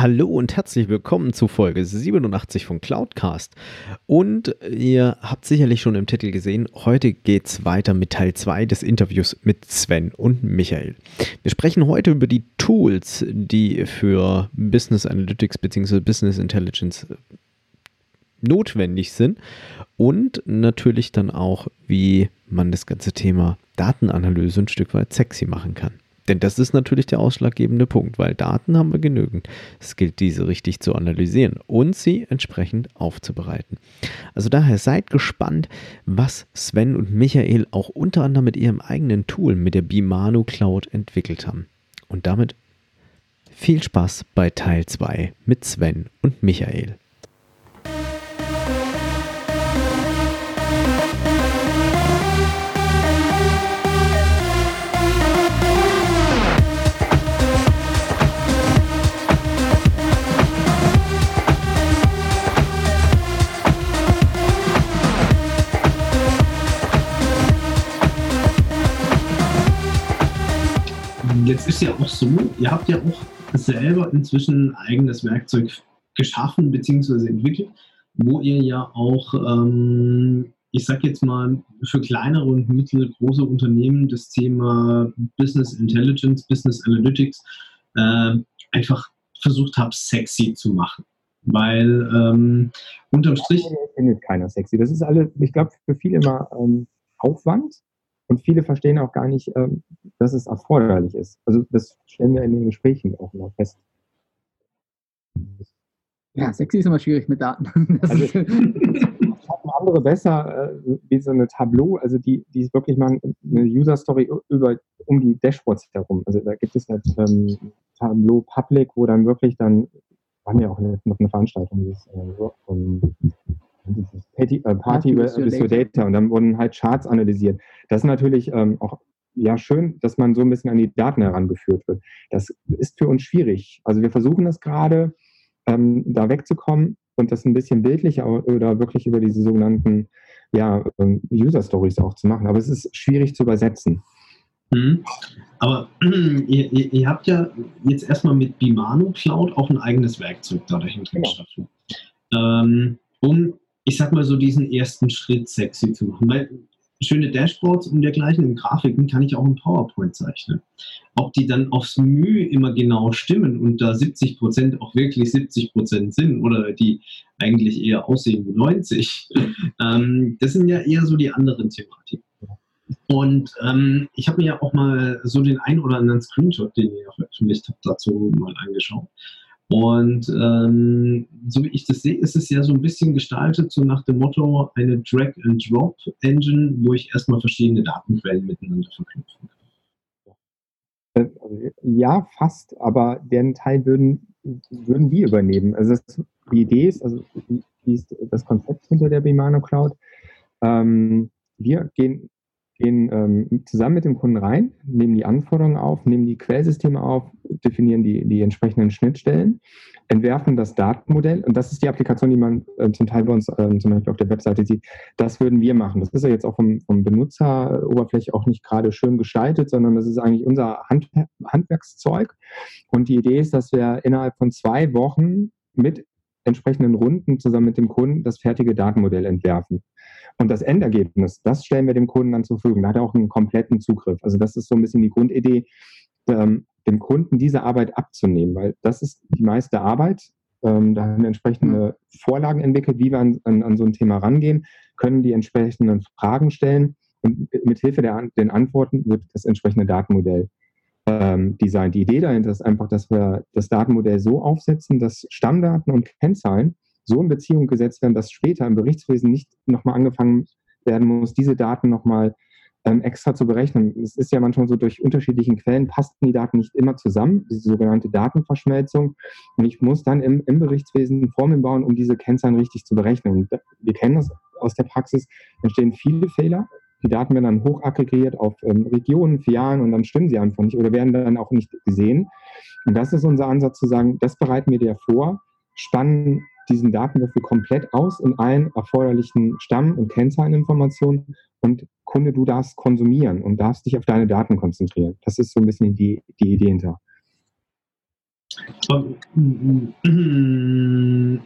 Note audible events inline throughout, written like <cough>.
Hallo und herzlich willkommen zu Folge 87 von Cloudcast. Und ihr habt sicherlich schon im Titel gesehen, heute geht es weiter mit Teil 2 des Interviews mit Sven und Michael. Wir sprechen heute über die Tools, die für Business Analytics bzw. Business Intelligence notwendig sind und natürlich dann auch, wie man das ganze Thema Datenanalyse ein Stück weit sexy machen kann. Denn das ist natürlich der ausschlaggebende Punkt, weil Daten haben wir genügend. Es gilt, diese richtig zu analysieren und sie entsprechend aufzubereiten. Also daher seid gespannt, was Sven und Michael auch unter anderem mit ihrem eigenen Tool, mit der Bimano Cloud, entwickelt haben. Und damit viel Spaß bei Teil 2 mit Sven und Michael. Ist ja auch so, ihr habt ja auch selber inzwischen ein eigenes Werkzeug geschaffen bzw. entwickelt, wo ihr ja auch, ähm, ich sag jetzt mal, für kleinere und mittelgroße Unternehmen das Thema Business Intelligence, Business Analytics äh, einfach versucht habt, sexy zu machen. Weil ähm, unterm Strich. Das findet keiner sexy. Das ist alle, ich glaube, für viele immer ähm, Aufwand und viele verstehen auch gar nicht, ähm, dass es erforderlich ist. Also das stellen wir in den Gesprächen auch immer fest. Ja, sexy ist immer schwierig mit Daten. <laughs> Also, haben andere besser, äh, wie so eine Tableau, also die, die wirklich machen eine User-Story über, um die Dashboards herum. Also da gibt es halt ähm, Tableau Public, wo dann wirklich dann, haben wir auch eine, noch eine Veranstaltung, dieses, äh, um, Party, äh, Party with, with your data und dann wurden halt Charts analysiert. Das ist natürlich ähm, auch ja schön, dass man so ein bisschen an die Daten herangeführt wird. Das ist für uns schwierig. Also wir versuchen das gerade, ähm, da wegzukommen und das ein bisschen bildlicher oder wirklich über diese sogenannten ja, ähm, User Stories auch zu machen. Aber es ist schwierig zu übersetzen. Mhm. Aber <clears throat> ihr, ihr, habt ja jetzt erstmal mit Bimano Cloud auch ein eigenes Werkzeug da dahinter genau. geschaffen. Ähm, um ich sag mal so, diesen ersten Schritt sexy zu machen. Weil schöne Dashboards und dergleichen und Grafiken kann ich auch im PowerPoint zeichnen. Ob die dann aufs Mühe immer genau stimmen und da 70 Prozent auch wirklich 70 Prozent sind oder die eigentlich eher aussehen wie 90, <laughs> ähm, das sind ja eher so die anderen Thematiken. Und ähm, ich habe mir ja auch mal so den ein oder anderen Screenshot, den ihr veröffentlicht habt, dazu mal angeschaut. Und ähm, so wie ich das sehe, ist es ja so ein bisschen gestaltet, so nach dem Motto eine Drag-and-Drop-Engine, wo ich erstmal verschiedene Datenquellen miteinander verknüpfen kann. Äh, ja, fast, aber den Teil würden, würden wir übernehmen. Also das, die Idee ist, also wie ist das Konzept hinter der Bimano Cloud? Ähm, wir gehen gehen ähm, zusammen mit dem Kunden rein, nehmen die Anforderungen auf, nehmen die Quellsysteme auf, definieren die, die entsprechenden Schnittstellen, entwerfen das Datenmodell und das ist die Applikation, die man äh, zum Teil bei uns äh, zum Beispiel auf der Webseite sieht. Das würden wir machen. Das ist ja jetzt auch vom, vom Benutzeroberfläche auch nicht gerade schön gestaltet, sondern das ist eigentlich unser Hand, Handwerkszeug. Und die Idee ist, dass wir innerhalb von zwei Wochen mit entsprechenden Runden zusammen mit dem Kunden das fertige Datenmodell entwerfen. Und das Endergebnis, das stellen wir dem Kunden dann zur Verfügung. Da hat er auch einen kompletten Zugriff. Also das ist so ein bisschen die Grundidee, ähm, dem Kunden diese Arbeit abzunehmen, weil das ist die meiste Arbeit. Ähm, da haben wir entsprechende Vorlagen entwickelt, wie wir an, an, an, so ein Thema rangehen, können die entsprechenden Fragen stellen und mit Hilfe der den Antworten wird das entsprechende Datenmodell ähm, designt. Die Idee dahinter ist einfach, dass wir das Datenmodell so aufsetzen, dass Stammdaten und Kennzahlen so in Beziehung gesetzt werden, dass später im Berichtswesen nicht nochmal angefangen werden muss, diese Daten nochmal ähm, extra zu berechnen. Es ist ja manchmal so, durch unterschiedlichen Quellen passten die Daten nicht immer zusammen, diese sogenannte Datenverschmelzung. Und ich muss dann im, im Berichtswesen Formeln bauen, um diese Kennzahlen richtig zu berechnen. Und wir kennen das aus der Praxis, entstehen viele Fehler. Die Daten werden dann hochaggregiert auf ähm, Regionen, Filialen und dann stimmen sie einfach nicht oder werden dann auch nicht gesehen. Und das ist unser Ansatz zu sagen, das bereiten wir dir vor, spannen diesen Datenwürfel komplett aus in allen erforderlichen Stamm- und Kennzahleninformationen und Kunde, du darfst konsumieren und darfst dich auf deine Daten konzentrieren. Das ist so ein bisschen die, die Idee hinter.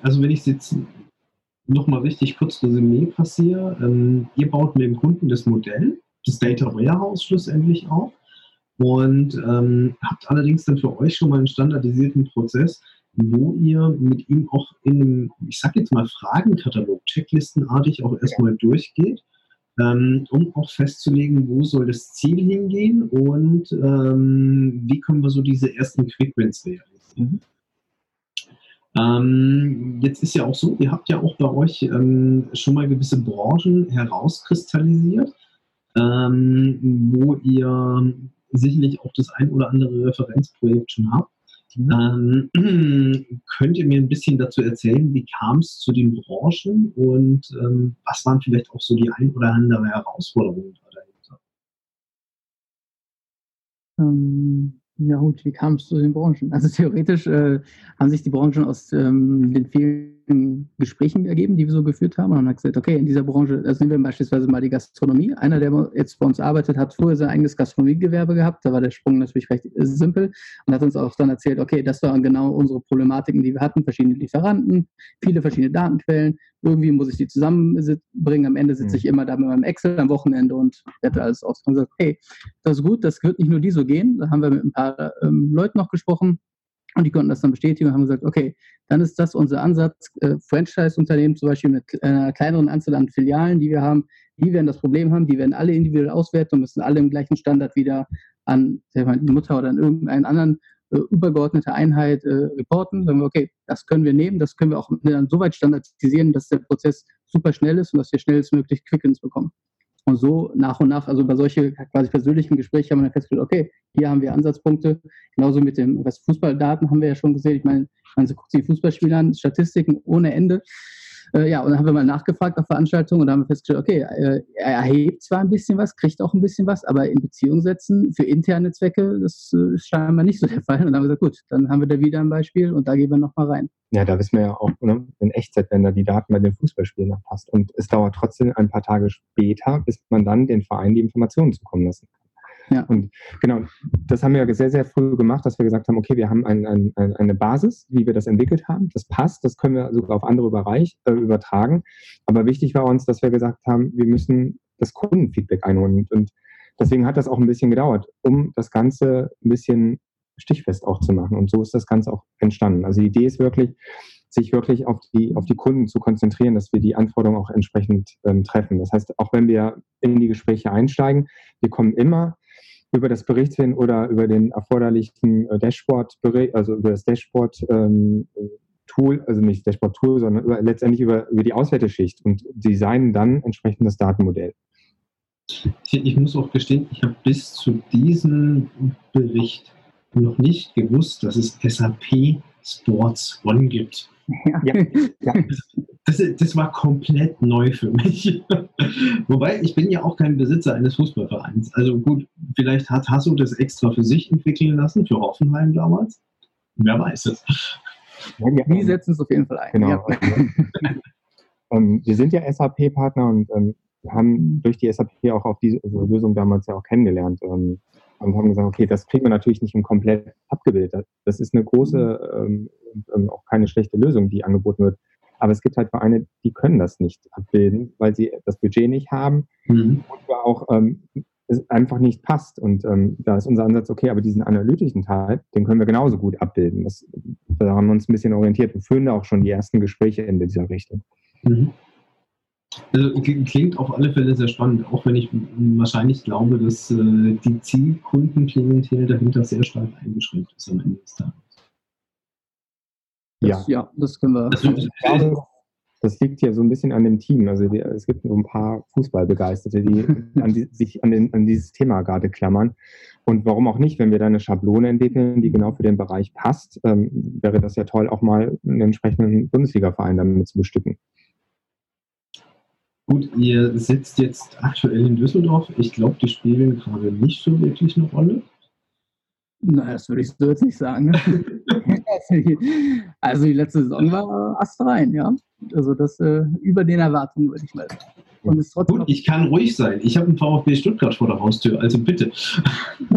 Also wenn ich es jetzt nochmal richtig kurz Resümee passiere, ähm, ihr baut mit dem Kunden das Modell, das Data Warehouse schlussendlich auf und ähm, habt allerdings dann für euch schon mal einen standardisierten Prozess, wo ihr mit ihm auch in einem, ich sag jetzt mal, Fragenkatalog, checklistenartig auch erstmal durchgeht, ähm, um auch festzulegen, wo soll das Ziel hingehen und ähm, wie können wir so diese ersten Quick-Wins realisieren. Ähm, jetzt ist ja auch so, ihr habt ja auch bei euch ähm, schon mal gewisse Branchen herauskristallisiert, ähm, wo ihr sicherlich auch das ein oder andere Referenzprojekt schon habt. Ähm, <clears throat> könnt ihr mir ein bisschen dazu erzählen, wie kam es zu den Branchen und ähm, was waren vielleicht auch so die ein oder andere Herausforderungen dahinter? Ähm, ja gut, wie kam es zu den Branchen? Also theoretisch äh, haben sich die Branchen aus ähm, den vielen Gesprächen ergeben, die wir so geführt haben. Und haben gesagt, okay, in dieser Branche, also nehmen wir beispielsweise mal die Gastronomie. Einer, der jetzt bei uns arbeitet, hat früher sein eigenes Gastronomiegewerbe gehabt. Da war der Sprung natürlich recht simpel und hat uns auch dann erzählt, okay, das waren genau unsere Problematiken, die wir hatten. Verschiedene Lieferanten, viele verschiedene Datenquellen. Irgendwie muss ich die zusammenbringen. Am Ende sitze ich mhm. immer da mit meinem Excel am Wochenende und werte alles aus. Und sagt, hey, das ist gut, das wird nicht nur die so gehen. Da haben wir mit ein paar ähm, Leuten noch gesprochen und die konnten das dann bestätigen und haben gesagt, okay, dann ist das unser Ansatz. Äh, Franchise-Unternehmen zum Beispiel mit einer kleineren Anzahl an Filialen, die wir haben, die werden das Problem haben, die werden alle individuell auswerten und müssen alle im gleichen Standard wieder an die Mutter oder an irgendeinen anderen äh, übergeordnete Einheit äh, reporten. Sagen wir, okay, das können wir nehmen, das können wir auch dann so weit standardisieren, dass der Prozess super schnell ist und dass wir schnellstmöglich Quickins bekommen. Und so nach und nach, also bei solchen quasi persönlichen Gesprächen haben wir dann festgestellt, okay, hier haben wir Ansatzpunkte. Genauso mit dem, was Fußballdaten haben wir ja schon gesehen. Ich meine, man guckt die Fußballspieler an, Statistiken ohne Ende. Äh, ja, und dann haben wir mal nachgefragt auf Veranstaltungen und haben festgestellt, okay, äh, er erhebt zwar ein bisschen was, kriegt auch ein bisschen was, aber in Beziehung setzen für interne Zwecke, das äh, ist scheinbar nicht so der <laughs> Fall. Und dann haben wir gesagt, gut, dann haben wir da wieder ein Beispiel und da gehen wir nochmal rein. Ja, da wissen wir ja auch ne, in Echtzeit, wenn da die Daten bei den Fußballspielen noch passt. Und es dauert trotzdem ein paar Tage später, bis man dann den Verein die Informationen zukommen lassen kann. Ja. Und genau, das haben wir sehr, sehr früh gemacht, dass wir gesagt haben, okay, wir haben ein, ein, ein, eine Basis, wie wir das entwickelt haben. Das passt, das können wir sogar auf andere Bereich, äh, übertragen. Aber wichtig war uns, dass wir gesagt haben, wir müssen das Kundenfeedback einholen. Und, und deswegen hat das auch ein bisschen gedauert, um das Ganze ein bisschen stichfest auch zu machen. Und so ist das Ganze auch entstanden. Also die Idee ist wirklich, sich wirklich auf die, auf die Kunden zu konzentrieren, dass wir die Anforderungen auch entsprechend ähm, treffen. Das heißt, auch wenn wir in die Gespräche einsteigen, wir kommen immer über das Berichtswesen oder über den erforderlichen äh, Dashboard, also über das Dashboard ähm, Tool, also nicht Dashboard Tool, sondern über, letztendlich über, über die Auswerteschicht und designen dann entsprechend das Datenmodell. Ich muss auch gestehen, ich habe bis zu diesem Bericht noch nicht gewusst, dass es SAP Sports One gibt. Ja. ja. <laughs> Das, das, war komplett neu für mich. <laughs> Wobei, ich bin ja auch kein Besitzer eines Fußballvereins. Also gut, vielleicht hat Hasso das extra für sich entwickeln lassen, für Hoffenheim damals. Wer weiß es. Ja, die setzen es auf jeden Fall ein. Genau. Ja. <laughs> ähm, wir sind ja SAP-Partner und ähm, haben durch die SAP auch auf diese also Lösung damals ja auch kennengelernt. Ähm, und haben gesagt, okay, das kriegt man natürlich nicht im komplett abgebildet. Das ist eine große, ähm, ähm, auch keine schlechte Lösung, die angeboten wird. Aber es gibt halt Vereine, die können das nicht abbilden, weil sie das Budget nicht haben mhm. und auch ähm, es einfach nicht passt. Und ähm, da ist unser Ansatz, okay, aber diesen analytischen Teil, den können wir genauso gut abbilden. Das, da haben wir uns ein bisschen orientiert und führen da auch schon die ersten Gespräche in dieser Richtung. Mhm. Also, klingt auf alle Fälle sehr spannend, auch wenn ich wahrscheinlich glaube, dass äh, die Zielkundenklientel dahinter sehr stark eingeschränkt ist am Ende des Tages. Ja, ja das können wir. Also, das liegt ja so ein bisschen an dem Team. Also die, es gibt so ein paar Fußballbegeisterte, die, an die sich an, den, an, dieses Thema gerade klammern. Und warum auch nicht, wenn wir da eine Schablone entwickeln, die genau für den Bereich passt, ähm, wäre das ja toll, auch mal einen entsprechenden Bundesliga-Verein damit zu bestücken. Gut, ihr sitzt jetzt aktuell in Düsseldorf. Ich glaube, die spielen gerade nicht so wirklich eine Rolle. Nein, das würde ich so jetzt nicht sagen. <laughs> also die letzte Saison war astrein, ja. Also das äh, über den Erwartungen, würde ich mal sagen. Und ist trotzdem Gut, ich kann ruhig sein. Ich habe einen VfB Stuttgart vor der Haustür, also bitte. <laughs>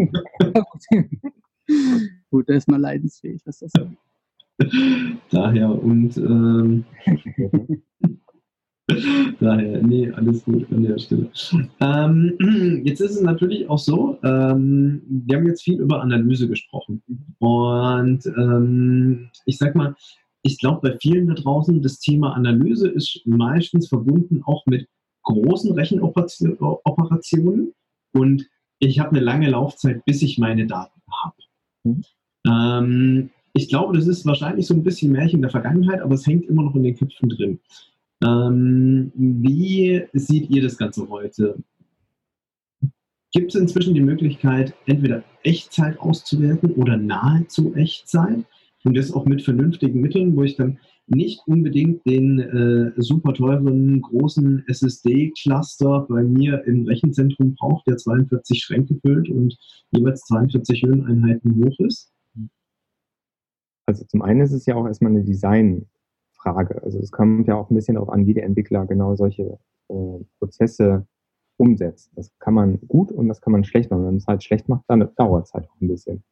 Gut, der ist mal leidensfähig, was das angeht. Daher und ähm, <laughs> Daher, nee, alles gut an der Stelle. Ähm, <clears throat> jetzt ist es natürlich auch so, ähm, wir haben jetzt viel über Analyse gesprochen. Und ähm, ich sag mal, ich glaube, bei vielen da draußen, das Thema Analyse ist meistens verbunden auch mit großen Rechenoperationen. Und ich habe eine lange Laufzeit, bis ich meine Daten habe. Mhm. Ähm, ich glaube, das ist wahrscheinlich so ein bisschen Märchen der Vergangenheit, aber es hängt immer noch in den Köpfen drin. Ähm, wie seht ihr das Ganze heute? Gibt es inzwischen die Möglichkeit, entweder Echtzeit auszuwerten oder nahezu Echtzeit? Und das auch mit vernünftigen Mitteln, wo ich dann nicht unbedingt den äh, super teuren großen SSD-Cluster bei mir im Rechenzentrum brauche, der 42 Schränke füllt und jeweils 42 Höheneinheiten hoch ist? Also zum einen ist es ja auch erstmal eine Design- Frage. Also es kommt ja auch ein bisschen darauf an, wie der Entwickler genau solche äh, Prozesse umsetzt. Das kann man gut und das kann man schlecht machen. Wenn man es halt schlecht macht, dann dauert es halt auch ein bisschen.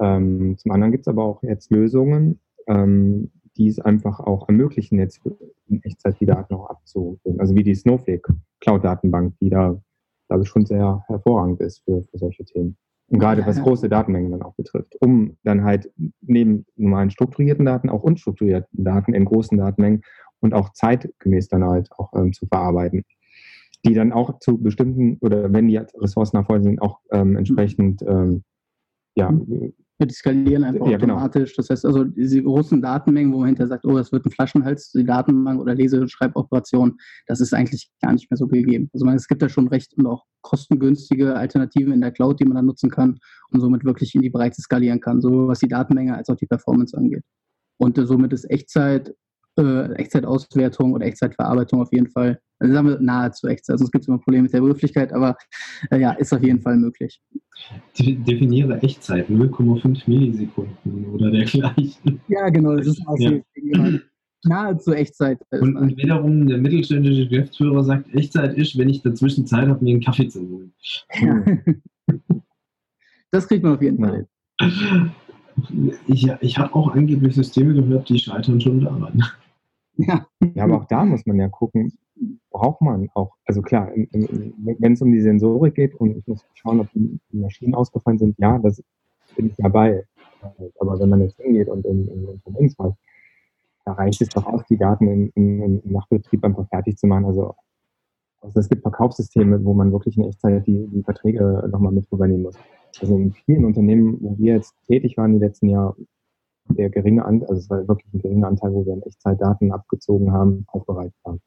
Ähm, zum anderen gibt es aber auch jetzt Lösungen, ähm, die es einfach auch ermöglichen, jetzt in Echtzeit die Daten auch abzuholen. Also wie die Snowflake Cloud-Datenbank, die da, glaube ich, schon sehr hervorragend ist für, für solche Themen. Und gerade was große Datenmengen dann auch betrifft, um dann halt neben normalen strukturierten Daten auch unstrukturierten Daten in großen Datenmengen und auch zeitgemäß dann halt auch ähm, zu verarbeiten, die dann auch zu bestimmten oder wenn die Ressourcen erforderlich sind, auch ähm, entsprechend ähm, ja, mhm. Die skalieren einfach ja, genau. automatisch. Genau. Das heißt also, diese großen Datenmengen, wo man hinterher sagt, oh, das wird ein Flaschenhals, die Datenbank oder Lese- und Schreiboperation, das ist eigentlich gar nicht mehr so gegeben. Also man, es gibt da schon recht und auch kostengünstige Alternativen in der Cloud, die man dann nutzen kann und somit wirklich in die Breite skalieren kann, sowohl was die Datenmenge als auch die Performance angeht. Und äh, somit ist Echtzeit äh, Echtzeitauswertung oder Echtzeitverarbeitung auf jeden Fall, also sagen wir nahezu Echtzeit. Also es gibt immer Probleme mit der Begrifflichkeit, aber äh, ja, ist auf jeden Fall möglich. Definiere Echtzeit, 0,5 Millisekunden oder dergleichen. Ja, genau, das ist auch ja. nahezu Echtzeit. Und, und, wiederum der mittelständische Geschäftsführer sagt, Echtzeit ist, wenn ich dazwischen Zeit habe, mir einen Kaffee zu holen. Ja. das kriegt man auf jeden Fall. Ich, ich habe auch angeblich Systeme gehört, die scheitern schon daran. Ja. ja, aber auch da muss man ja gucken, braucht man auch, also klar, wenn es um die Sensorik geht und ich muss schauen, ob die Maschinen ausgefallen sind, ja, das bin ich dabei. Aber wenn man jetzt hingeht und im, im Unternehmensfall, da reicht es doch aus, die Daten im, im, im Nachtbetrieb einfach fertig zu machen. Also, also es gibt Verkaufssysteme, wo man wirklich in Echtzeit die, die Verträge nochmal mit übernehmen muss. Also in vielen Unternehmen, wo wir jetzt tätig waren die letzten Jahre, der geringe Anteil, also es war wirklich ein geringer Anteil, wo wir in Echtzeit Daten abgezogen haben, aufbereitet haben.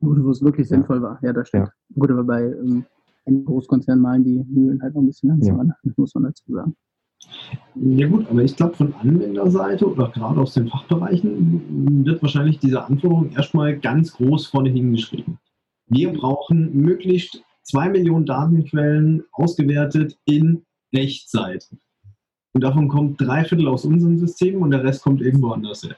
Gut, wo es wirklich ja. sinnvoll war, ja, das stimmt. Ja. Gut, aber bei ähm, einem Großkonzern malen die Mühlen halt noch ein bisschen langsamer, ja. Ne? muss man dazu sagen. Ja gut, aber ich glaube von Anwenderseite oder gerade aus den Fachbereichen wird wahrscheinlich diese Anforderung erstmal ganz groß vorne hingeschrieben. Wir brauchen möglichst zwei Millionen Datenquellen ausgewertet in Echtzeit. Und davon kommt drei Viertel aus unserem System und der Rest kommt irgendwo anders her.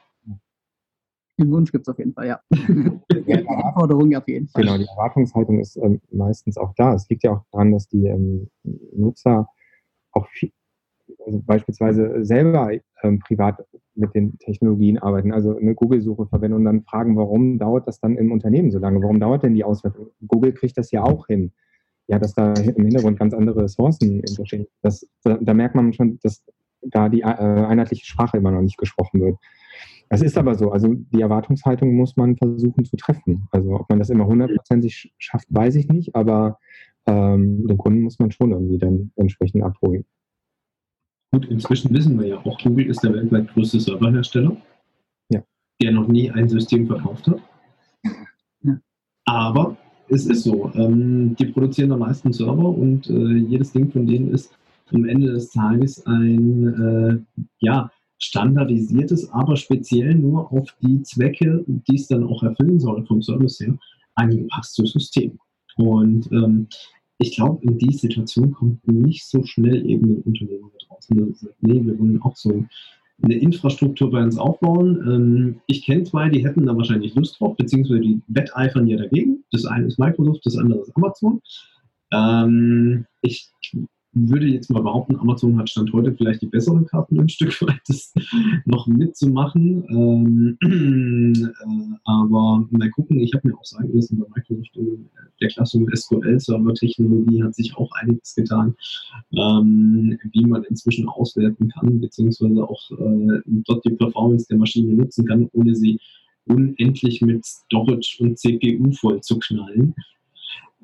Den Wunsch gibt es auf jeden Fall, ja. die Erwartung auf jeden Fall. Genau, die Erwartungshaltung ist ähm, meistens auch da. Es liegt ja auch daran, dass die ähm, Nutzer auch viel, also beispielsweise selber ähm, privat mit den Technologien arbeiten, also eine Google-Suche verwenden und dann fragen, warum dauert das dann im Unternehmen so lange? Warum dauert denn die Auswertung? Google kriegt das ja auch hin ja, dass da im Hintergrund ganz andere Ressourcen entstehen. Das, da, da, merkt man schon, dass da die äh, einheitliche Sprache immer noch nicht gesprochen wird. Das ist aber so. Also die Erwartungshaltung muss man versuchen zu treffen. Also ob man das immer hundertprozentig schafft, weiß ich nicht, aber ähm, den Kunden muss man schon irgendwie dann entsprechend abholen. Gut, inzwischen wissen wir ja auch, Google ist der weltweit größte Serverhersteller, ja. der noch nie ein System verkauft hat. Ja. Aber es ist so. Ähm, die produzieren am meisten Server und äh, jedes Ding von denen ist am Ende des Tages ein äh, ja, standardisiertes, aber speziell nur auf die Zwecke, die es dann auch erfüllen soll vom Service her, angepasstes System. Und ähm, ich glaube, in die Situation kommt nicht so schnell eben ein Unternehmen da draußen, das sagt, nee, wir wollen auch so eine Infrastruktur bei uns aufbauen. Ähm, ich kenne zwei, die hätten da wahrscheinlich Lust drauf, beziehungsweise die wetteifern ja dagegen. Das eine ist Microsoft, das andere ist Amazon. Ähm, ich würde jetzt mal behaupten, Amazon hat Stand heute vielleicht die besseren Karten ein Stück <laughs> weit, das noch mitzumachen. Ähm, äh, aber mal gucken, ich habe mir auch sagen lassen, bei Microsoft in der Klasse SQL-Server-Technologie hat sich auch einiges getan, ähm, wie man inzwischen auswerten kann, beziehungsweise auch äh, dort die Performance der Maschine nutzen kann, ohne sie unendlich mit Storage und CPU voll zu knallen.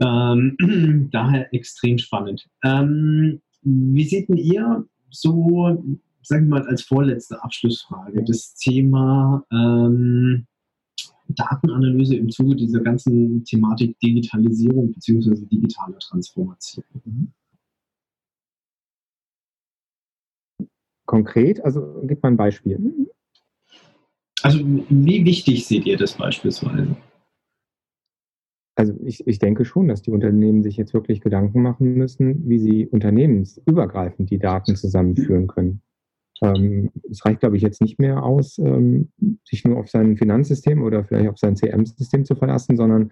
Ähm, <clears throat> daher extrem spannend. Ähm, wie seht ihr so, sagen wir mal als vorletzte Abschlussfrage, das Thema ähm, Datenanalyse im Zuge dieser ganzen Thematik Digitalisierung bzw. digitale Transformation? Konkret, also gib mal ein Beispiel. Also wie wichtig seht ihr das beispielsweise? Also ich, ich denke schon, dass die Unternehmen sich jetzt wirklich Gedanken machen müssen, wie sie unternehmensübergreifend die Daten zusammenführen können. Ähm, es reicht, glaube ich, jetzt nicht mehr aus, ähm, sich nur auf sein Finanzsystem oder vielleicht auf sein CM-System zu verlassen, sondern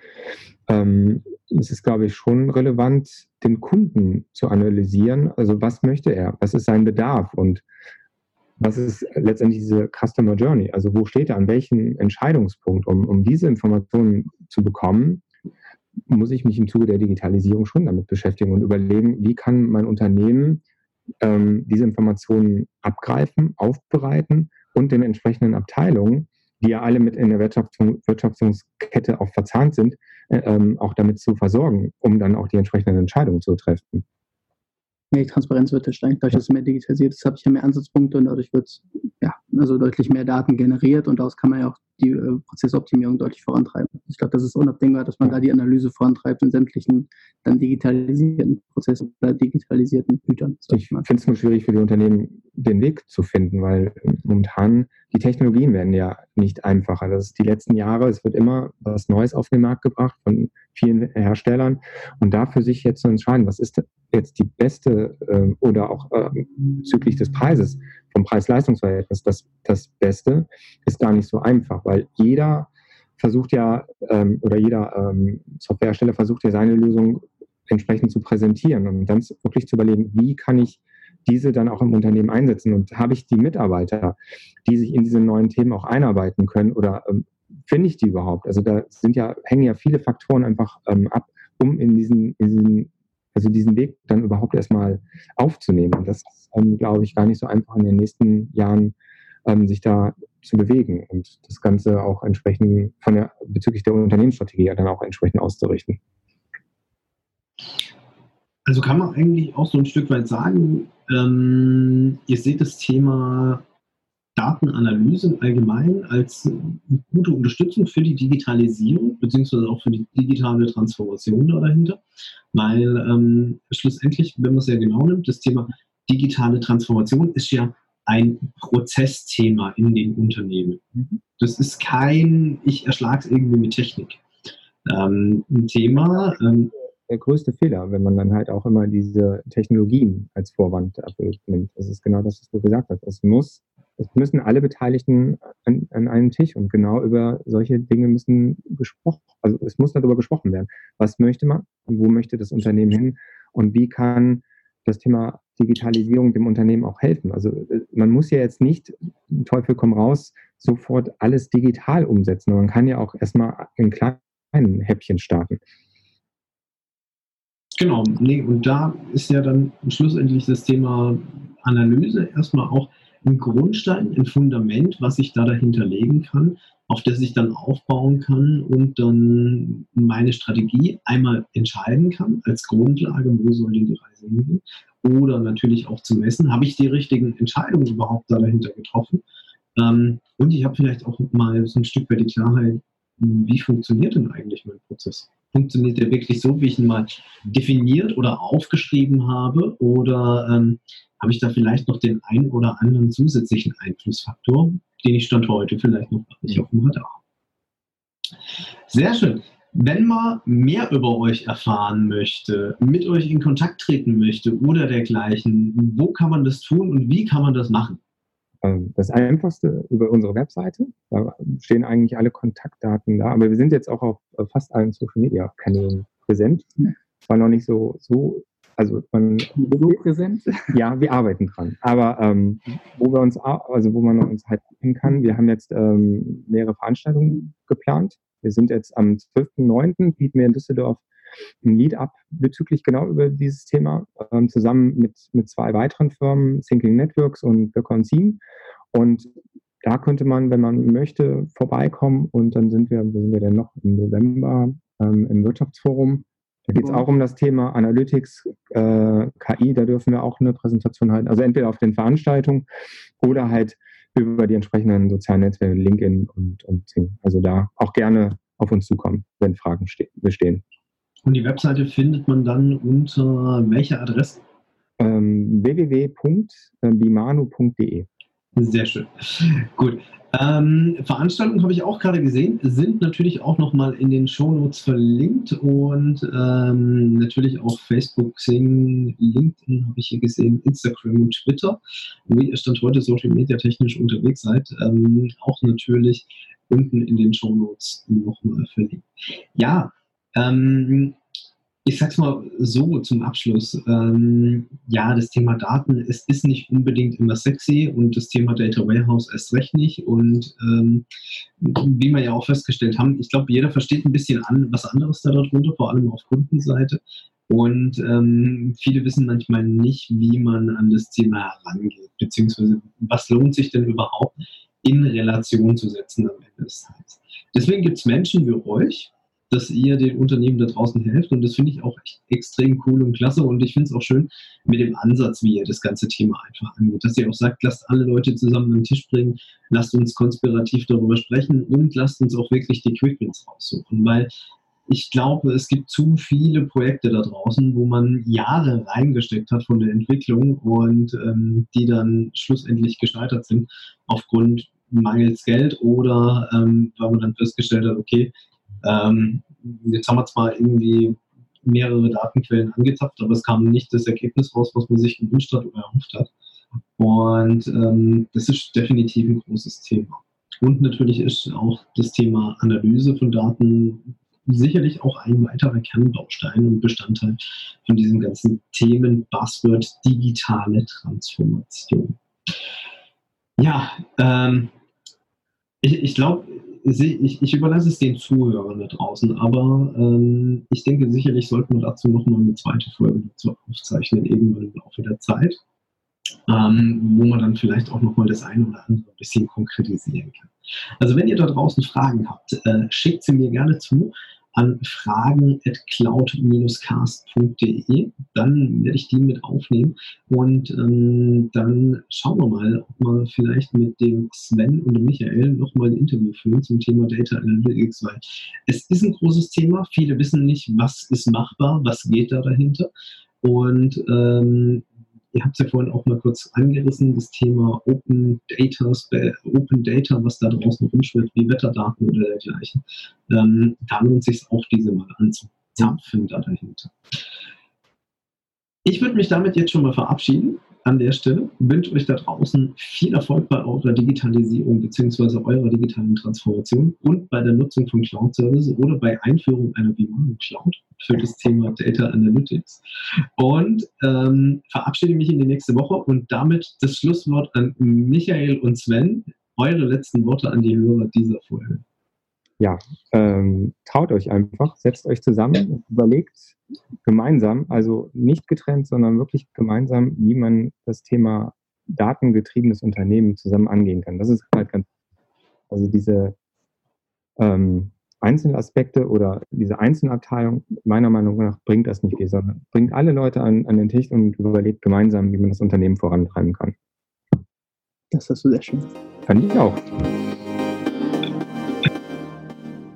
ähm, es ist, glaube ich, schon relevant, den Kunden zu analysieren. Also was möchte er? Was ist sein Bedarf? Und was ist letztendlich diese Customer Journey? Also wo steht er? An welchem Entscheidungspunkt? Um, um diese Informationen zu bekommen, muss ich mich im Zuge der Digitalisierung schon damit beschäftigen und überlegen, wie kann mein Unternehmen ähm, diese Informationen abgreifen, aufbereiten und den entsprechenden Abteilungen, die ja alle mit in der Wirtschaftung, Wirtschaftungskette auch verzahnt sind, äh, ähm, auch damit zu versorgen, um dann auch die entsprechenden Entscheidungen zu treffen. Nee, Transparenz wird steigt, dadurch, dass es mehr digitalisiert ist, habe ich ja mehr Ansatzpunkte und dadurch wird ja also deutlich mehr Daten generiert und daraus kann man ja auch die äh, Prozessoptimierung deutlich vorantreiben. Ich glaube, das ist unabdingbar, dass man da die Analyse vorantreibt in sämtlichen dann digitalisierten Prozessen oder digitalisierten Gütern. Ich finde es nur schwierig für die Unternehmen, den Weg zu finden, weil momentan die Technologien werden ja nicht einfacher. Das ist die letzten Jahre, es wird immer was Neues auf den Markt gebracht von vielen Herstellern und dafür sich jetzt zu entscheiden, was ist jetzt die beste äh, oder auch äh, bezüglich des Preises vom Preis-Leistungs-Verhältnis das, das Beste, ist gar nicht so einfach, weil jeder versucht ja ähm, oder jeder ähm, Softwarehersteller versucht ja seine Lösung entsprechend zu präsentieren und dann wirklich zu überlegen, wie kann ich diese dann auch im Unternehmen einsetzen und habe ich die Mitarbeiter, die sich in diese neuen Themen auch einarbeiten können oder ähm, finde ich die überhaupt? Also da sind ja, hängen ja viele Faktoren einfach ähm, ab, um in diesen, in diesen, also diesen Weg dann überhaupt erstmal aufzunehmen. Das ist, ähm, glaube ich, gar nicht so einfach in den nächsten Jahren ähm, sich da zu bewegen und das Ganze auch entsprechend von der bezüglich der Unternehmensstrategie dann auch entsprechend auszurichten. Also kann man eigentlich auch so ein Stück weit sagen, ähm, ihr seht das Thema Datenanalyse im Allgemeinen als gute Unterstützung für die Digitalisierung, beziehungsweise auch für die digitale Transformation da dahinter. Weil ähm, schlussendlich, wenn man es ja genau nimmt, das Thema digitale Transformation ist ja ein Prozessthema in den Unternehmen. Mhm. Das ist kein, ich erschlage es irgendwie mit Technik. Ähm, ein Thema. Ähm, der größte Fehler, wenn man dann halt auch immer diese Technologien als Vorwand nimmt. Das ist genau das, was du gesagt hast. Es muss, es müssen alle Beteiligten an, an einem Tisch und genau über solche Dinge müssen gesprochen, also es muss darüber gesprochen werden. Was möchte man? Wo möchte das Unternehmen hin? Und wie kann das Thema Digitalisierung dem Unternehmen auch helfen. Also äh, man muss ja jetzt nicht, Teufel komm raus, sofort alles digital umsetzen. Man kann ja auch erstmal in kleinen Häppchen starten. Genau, nee, und da ist ja dann schlussendlich das Thema Analyse erstmal auch ein Grundstein, ein Fundament, was ich da dahinter legen kann, auf das ich dann aufbauen kann und dann meine Strategie einmal entscheiden kann als Grundlage, wo soll die Reise hingehen oder natürlich auch zu messen, habe ich die richtigen Entscheidungen überhaupt da dahinter getroffen. Ähm, und ich habe vielleicht auch mal so ein Stück weit die Klarheit, wie funktioniert denn eigentlich mein Prozess? Funktioniert der wirklich so, wie ich ihn mal definiert oder aufgeschrieben habe? Oder ähm, habe ich da vielleicht noch den einen oder anderen zusätzlichen Einflussfaktor, den ich Stand heute vielleicht noch nicht auf dem Radar habe? Sehr schön. Wenn man mehr über euch erfahren möchte, mit euch in Kontakt treten möchte oder dergleichen, wo kann man das tun und wie kann man das machen? Ähm, das einfachste über unsere Webseite. Da stehen eigentlich alle Kontaktdaten da. Aber wir sind jetzt auch auf fast allen Social Media Kanälen präsent. War noch nicht so, so also man so präsent. Ja, wir arbeiten dran. Aber ähm, wo wir uns, also wo man uns halt gucken kann, wir haben jetzt ähm, mehrere Veranstaltungen geplant. Wir sind jetzt am 12.09. bieten wir in Düsseldorf ein Lead-up bezüglich genau über dieses Thema, ähm, zusammen mit, mit zwei weiteren Firmen, Thinking Networks und Becker Seam. Und da könnte man, wenn man möchte, vorbeikommen und dann sind wir, wo sind wir denn noch? Im November ähm, im Wirtschaftsforum. Da geht es auch um das Thema Analytics, äh, KI, da dürfen wir auch eine Präsentation halten. Also entweder auf den Veranstaltungen oder halt über die entsprechenden sozialen Netzwerke, LinkedIn und, und Zing. Also da auch gerne auf uns zukommen, wenn Fragen bestehen. Und die Webseite findet man dann unter welcher Adresse? Ähm, www.bimanu.de. Sehr schön. Gut. Ähm, Veranstaltungen habe ich auch gerade gesehen, sind natürlich auch nochmal in den Shownotes verlinkt und ähm, natürlich auch Facebook, Xing, LinkedIn habe ich hier gesehen, Instagram und Twitter, wo ihr Stand heute Social Media technisch unterwegs seid, ähm, auch natürlich unten in den Shownotes nochmal verlinkt. Ja, ähm, ich sag's mal so zum Abschluss. Ähm, ja, das Thema Daten, es ist nicht unbedingt immer sexy und das Thema Data Warehouse erst recht nicht. Und ähm, wie wir ja auch festgestellt haben, ich glaube, jeder versteht ein bisschen an, was anderes da darunter, vor allem auf Kundenseite. Und ähm, viele wissen manchmal nicht, wie man an das Thema herangeht, beziehungsweise was lohnt sich denn überhaupt in Relation zu setzen am Ende des Tages. Deswegen gibt es Menschen wie euch, dass ihr den Unternehmen da draußen helft. Und das finde ich auch extrem cool und klasse. Und ich finde es auch schön mit dem Ansatz, wie ihr das ganze Thema einfach angeht. Dass ihr auch sagt, lasst alle Leute zusammen an den Tisch bringen, lasst uns konspirativ darüber sprechen und lasst uns auch wirklich die Quick-Wins raussuchen. Weil ich glaube, es gibt zu viele Projekte da draußen, wo man Jahre reingesteckt hat von der Entwicklung und ähm, die dann schlussendlich gescheitert sind aufgrund mangels Geld oder ähm, weil man dann festgestellt hat, okay, ähm, jetzt haben wir zwar irgendwie mehrere Datenquellen angezapft, aber es kam nicht das Ergebnis raus, was man sich gewünscht hat oder erhofft hat. Und ähm, das ist definitiv ein großes Thema. Und natürlich ist auch das Thema Analyse von Daten sicherlich auch ein weiterer Kernbaustein und Bestandteil von diesem ganzen Themen Buzzword digitale Transformation. Ja, ähm, ich, ich glaube, ich, ich überlasse es den Zuhörern da draußen, aber ähm, ich denke, sicherlich sollten wir dazu nochmal eine zweite Folge dazu aufzeichnen, irgendwann im Laufe der Zeit, ähm, wo man dann vielleicht auch nochmal das eine oder andere ein bisschen konkretisieren kann. Also wenn ihr da draußen Fragen habt, äh, schickt sie mir gerne zu an fragen.cloud-cast.de. Dann werde ich die mit aufnehmen und ähm, dann schauen wir mal, ob wir vielleicht mit dem Sven und dem Michael nochmal ein Interview führen zum Thema Data Analytics, weil es ist ein großes Thema. Viele wissen nicht, was ist machbar, was geht da dahinter. Und ähm, Ihr habt es ja vorhin auch mal kurz angerissen, das Thema Open Data, Open Data, was da draußen rumschwirrt, wie Wetterdaten oder dergleichen. Ähm, da lohnt sich auch, diese mal anzuzapfen da dahinter. Ich würde mich damit jetzt schon mal verabschieden an der Stelle. Wünsche euch da draußen viel Erfolg bei eurer Digitalisierung bzw. eurer digitalen Transformation und bei der Nutzung von Cloud Services oder bei Einführung einer Vimano Cloud für das Thema Data Analytics. Und ähm, verabschiede mich in die nächste Woche und damit das Schlusswort an Michael und Sven. Eure letzten Worte an die Hörer dieser Folge. Ja, ähm, traut euch einfach, setzt euch zusammen, überlegt, gemeinsam, also nicht getrennt, sondern wirklich gemeinsam, wie man das Thema datengetriebenes Unternehmen zusammen angehen kann. Das ist halt ganz, also diese ähm, Einzelaspekte oder diese Einzelabteilung, meiner Meinung nach, bringt das nicht viel, sondern bringt alle Leute an, an den Tisch und überlegt gemeinsam, wie man das Unternehmen vorantreiben kann. Das hast du sehr schön. Fand ich auch.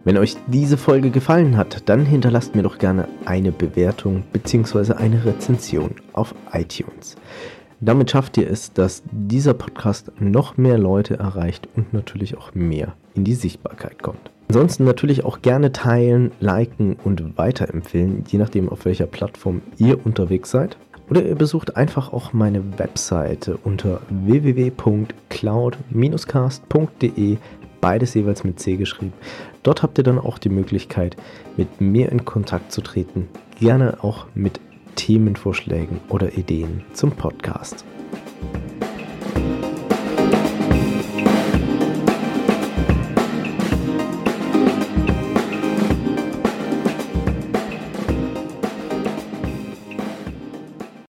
Wenn euch diese Folge gefallen hat, dann hinterlasst mir doch gerne eine Bewertung bzw. eine Rezension auf iTunes. Damit schafft ihr es, dass dieser Podcast noch mehr Leute erreicht und natürlich auch mehr in die Sichtbarkeit kommt. Ansonsten natürlich auch gerne teilen, liken und weiterempfehlen, je nachdem auf welcher Plattform ihr unterwegs seid. Oder ihr besucht einfach auch meine Webseite unter www.cloud-cast.de, beides jeweils mit C geschrieben. Dort habt ihr dann auch die Möglichkeit, mit mir in Kontakt zu treten, gerne auch mit Themenvorschlägen oder Ideen zum Podcast.